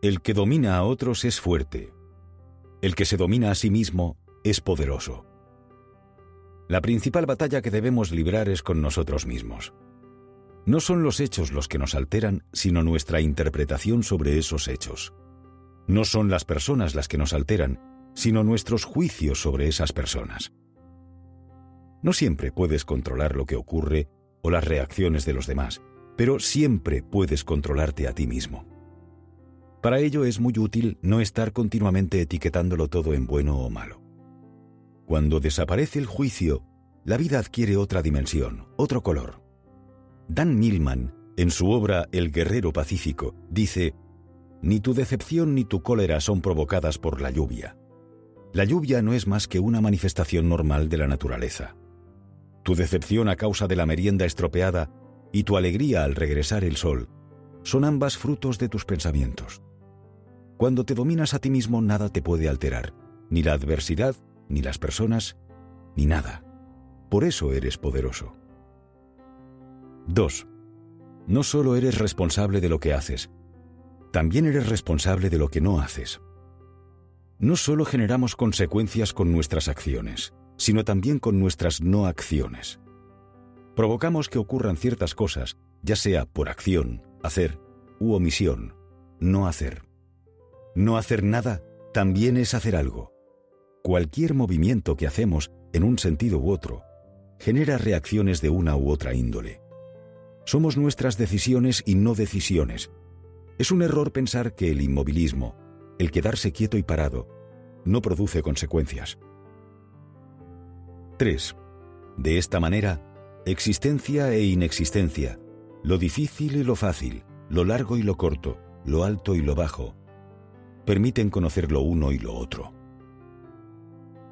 El que domina a otros es fuerte. El que se domina a sí mismo es poderoso. La principal batalla que debemos librar es con nosotros mismos. No son los hechos los que nos alteran, sino nuestra interpretación sobre esos hechos. No son las personas las que nos alteran, sino nuestros juicios sobre esas personas. No siempre puedes controlar lo que ocurre o las reacciones de los demás, pero siempre puedes controlarte a ti mismo. Para ello es muy útil no estar continuamente etiquetándolo todo en bueno o malo. Cuando desaparece el juicio, la vida adquiere otra dimensión, otro color. Dan Millman, en su obra El guerrero pacífico, dice, Ni tu decepción ni tu cólera son provocadas por la lluvia. La lluvia no es más que una manifestación normal de la naturaleza. Tu decepción a causa de la merienda estropeada y tu alegría al regresar el sol son ambas frutos de tus pensamientos. Cuando te dominas a ti mismo nada te puede alterar, ni la adversidad, ni las personas, ni nada. Por eso eres poderoso. 2. No solo eres responsable de lo que haces, también eres responsable de lo que no haces. No solo generamos consecuencias con nuestras acciones, sino también con nuestras no acciones. Provocamos que ocurran ciertas cosas, ya sea por acción, hacer, u omisión, no hacer. No hacer nada también es hacer algo. Cualquier movimiento que hacemos en un sentido u otro genera reacciones de una u otra índole. Somos nuestras decisiones y no decisiones. Es un error pensar que el inmovilismo, el quedarse quieto y parado, no produce consecuencias. 3. De esta manera, existencia e inexistencia, lo difícil y lo fácil, lo largo y lo corto, lo alto y lo bajo, permiten conocer lo uno y lo otro.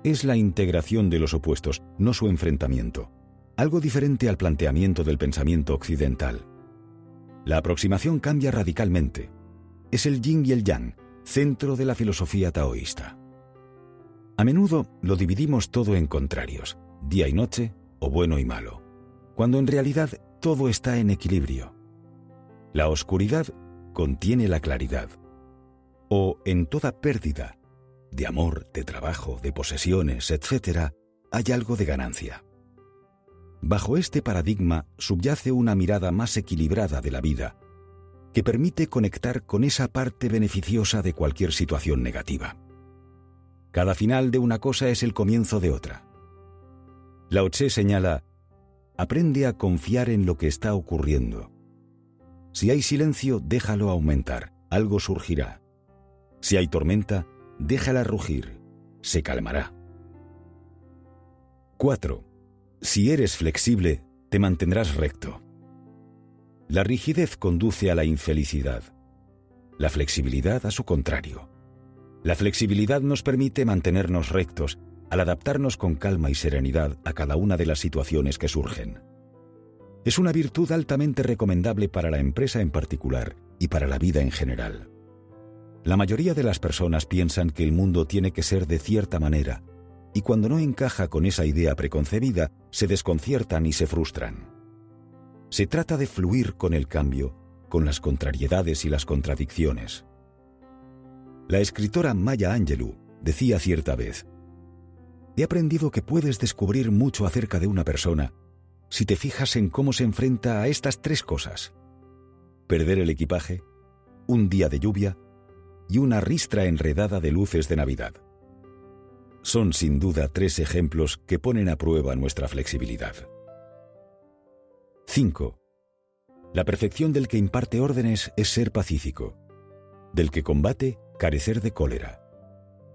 Es la integración de los opuestos, no su enfrentamiento, algo diferente al planteamiento del pensamiento occidental. La aproximación cambia radicalmente. Es el yin y el yang, centro de la filosofía taoísta. A menudo lo dividimos todo en contrarios, día y noche o bueno y malo, cuando en realidad todo está en equilibrio. La oscuridad contiene la claridad, o en toda pérdida, de amor, de trabajo, de posesiones, etc., hay algo de ganancia. Bajo este paradigma subyace una mirada más equilibrada de la vida, que permite conectar con esa parte beneficiosa de cualquier situación negativa. Cada final de una cosa es el comienzo de otra. Lao Tse señala, aprende a confiar en lo que está ocurriendo. Si hay silencio, déjalo aumentar, algo surgirá. Si hay tormenta, déjala rugir, se calmará. 4. Si eres flexible, te mantendrás recto. La rigidez conduce a la infelicidad, la flexibilidad a su contrario. La flexibilidad nos permite mantenernos rectos al adaptarnos con calma y serenidad a cada una de las situaciones que surgen. Es una virtud altamente recomendable para la empresa en particular y para la vida en general. La mayoría de las personas piensan que el mundo tiene que ser de cierta manera, y cuando no encaja con esa idea preconcebida, se desconciertan y se frustran. Se trata de fluir con el cambio, con las contrariedades y las contradicciones. La escritora Maya Angelou decía cierta vez, He aprendido que puedes descubrir mucho acerca de una persona si te fijas en cómo se enfrenta a estas tres cosas. Perder el equipaje, un día de lluvia y una ristra enredada de luces de Navidad. Son sin duda tres ejemplos que ponen a prueba nuestra flexibilidad. 5. La perfección del que imparte órdenes es ser pacífico, del que combate carecer de cólera,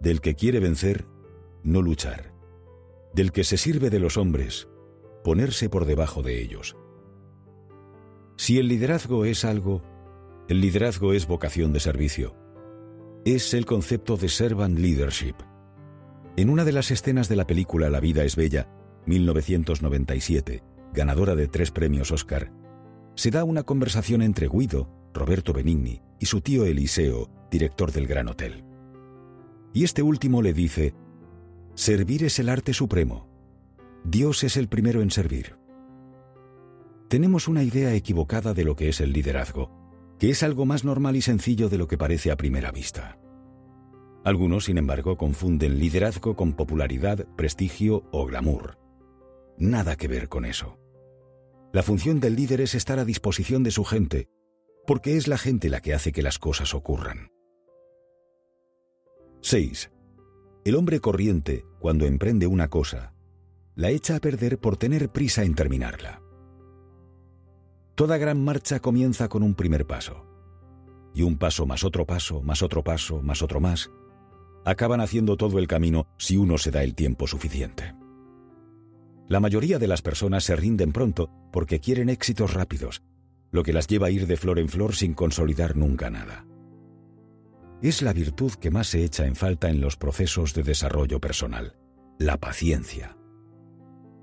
del que quiere vencer no luchar, del que se sirve de los hombres ponerse por debajo de ellos. Si el liderazgo es algo, el liderazgo es vocación de servicio es el concepto de servant leadership. En una de las escenas de la película La vida es bella, 1997, ganadora de tres premios Oscar, se da una conversación entre Guido, Roberto Benigni, y su tío Eliseo, director del Gran Hotel. Y este último le dice, Servir es el arte supremo. Dios es el primero en servir. Tenemos una idea equivocada de lo que es el liderazgo que es algo más normal y sencillo de lo que parece a primera vista. Algunos, sin embargo, confunden liderazgo con popularidad, prestigio o glamour. Nada que ver con eso. La función del líder es estar a disposición de su gente, porque es la gente la que hace que las cosas ocurran. 6. El hombre corriente, cuando emprende una cosa, la echa a perder por tener prisa en terminarla. Toda gran marcha comienza con un primer paso. Y un paso más otro paso, más otro paso, más otro más, acaban haciendo todo el camino si uno se da el tiempo suficiente. La mayoría de las personas se rinden pronto porque quieren éxitos rápidos, lo que las lleva a ir de flor en flor sin consolidar nunca nada. Es la virtud que más se echa en falta en los procesos de desarrollo personal, la paciencia.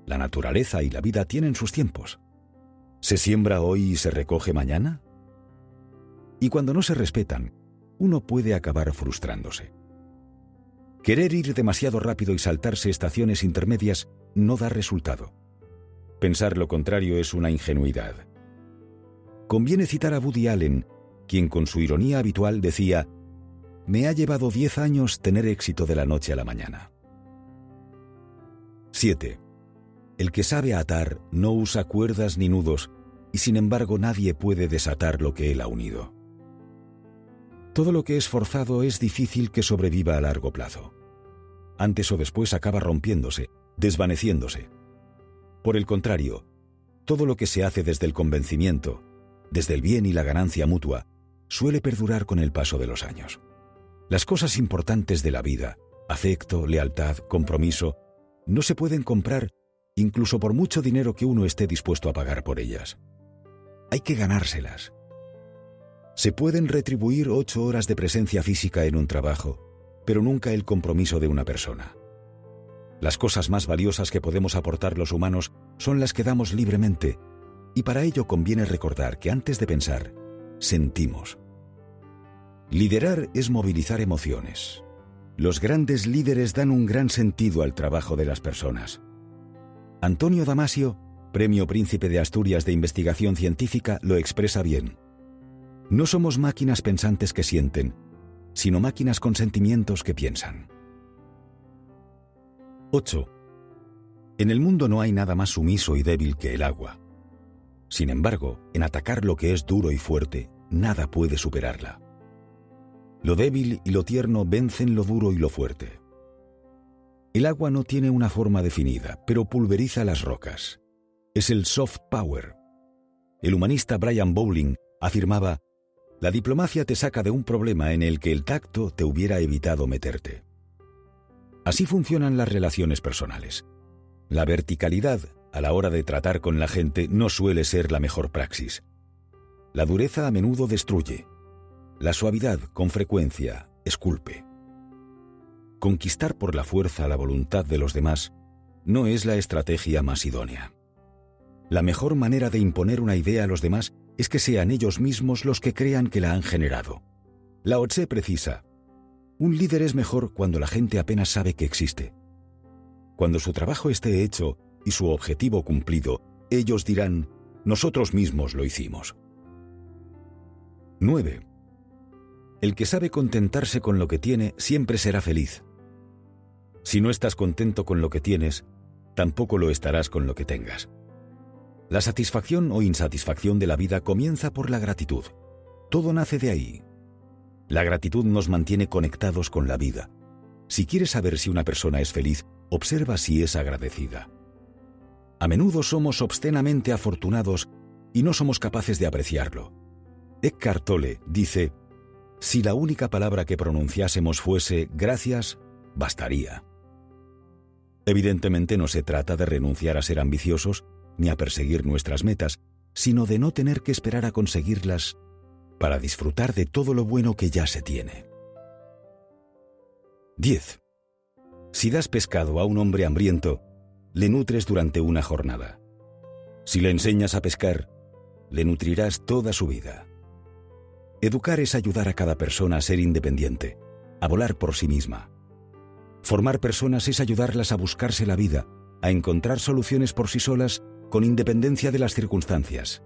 La naturaleza y la vida tienen sus tiempos. ¿Se siembra hoy y se recoge mañana? Y cuando no se respetan, uno puede acabar frustrándose. Querer ir demasiado rápido y saltarse estaciones intermedias no da resultado. Pensar lo contrario es una ingenuidad. Conviene citar a Woody Allen, quien con su ironía habitual decía, me ha llevado diez años tener éxito de la noche a la mañana. 7. El que sabe atar no usa cuerdas ni nudos, y sin embargo nadie puede desatar lo que él ha unido. Todo lo que es forzado es difícil que sobreviva a largo plazo. Antes o después acaba rompiéndose, desvaneciéndose. Por el contrario, todo lo que se hace desde el convencimiento, desde el bien y la ganancia mutua, suele perdurar con el paso de los años. Las cosas importantes de la vida, afecto, lealtad, compromiso, no se pueden comprar incluso por mucho dinero que uno esté dispuesto a pagar por ellas. Hay que ganárselas. Se pueden retribuir ocho horas de presencia física en un trabajo, pero nunca el compromiso de una persona. Las cosas más valiosas que podemos aportar los humanos son las que damos libremente, y para ello conviene recordar que antes de pensar, sentimos. Liderar es movilizar emociones. Los grandes líderes dan un gran sentido al trabajo de las personas. Antonio Damasio, Premio Príncipe de Asturias de Investigación Científica, lo expresa bien. No somos máquinas pensantes que sienten, sino máquinas con sentimientos que piensan. 8. En el mundo no hay nada más sumiso y débil que el agua. Sin embargo, en atacar lo que es duro y fuerte, nada puede superarla. Lo débil y lo tierno vencen lo duro y lo fuerte. El agua no tiene una forma definida, pero pulveriza las rocas. Es el soft power. El humanista Brian Bowling afirmaba, la diplomacia te saca de un problema en el que el tacto te hubiera evitado meterte. Así funcionan las relaciones personales. La verticalidad a la hora de tratar con la gente no suele ser la mejor praxis. La dureza a menudo destruye. La suavidad, con frecuencia, esculpe. Conquistar por la fuerza la voluntad de los demás no es la estrategia más idónea. La mejor manera de imponer una idea a los demás es que sean ellos mismos los que crean que la han generado. La Otse precisa, un líder es mejor cuando la gente apenas sabe que existe. Cuando su trabajo esté hecho y su objetivo cumplido, ellos dirán, nosotros mismos lo hicimos. 9. El que sabe contentarse con lo que tiene siempre será feliz. Si no estás contento con lo que tienes, tampoco lo estarás con lo que tengas. La satisfacción o insatisfacción de la vida comienza por la gratitud. Todo nace de ahí. La gratitud nos mantiene conectados con la vida. Si quieres saber si una persona es feliz, observa si es agradecida. A menudo somos obscenamente afortunados y no somos capaces de apreciarlo. Eckhart Tolle dice, si la única palabra que pronunciásemos fuese gracias, bastaría. Evidentemente no se trata de renunciar a ser ambiciosos ni a perseguir nuestras metas, sino de no tener que esperar a conseguirlas para disfrutar de todo lo bueno que ya se tiene. 10. Si das pescado a un hombre hambriento, le nutres durante una jornada. Si le enseñas a pescar, le nutrirás toda su vida. Educar es ayudar a cada persona a ser independiente, a volar por sí misma. Formar personas es ayudarlas a buscarse la vida, a encontrar soluciones por sí solas con independencia de las circunstancias.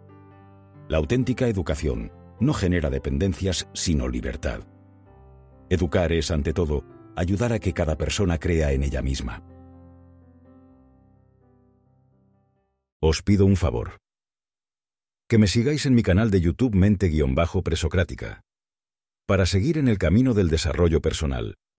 La auténtica educación no genera dependencias, sino libertad. Educar es, ante todo, ayudar a que cada persona crea en ella misma. Os pido un favor. Que me sigáis en mi canal de YouTube Mente-Presocrática. Para seguir en el camino del desarrollo personal,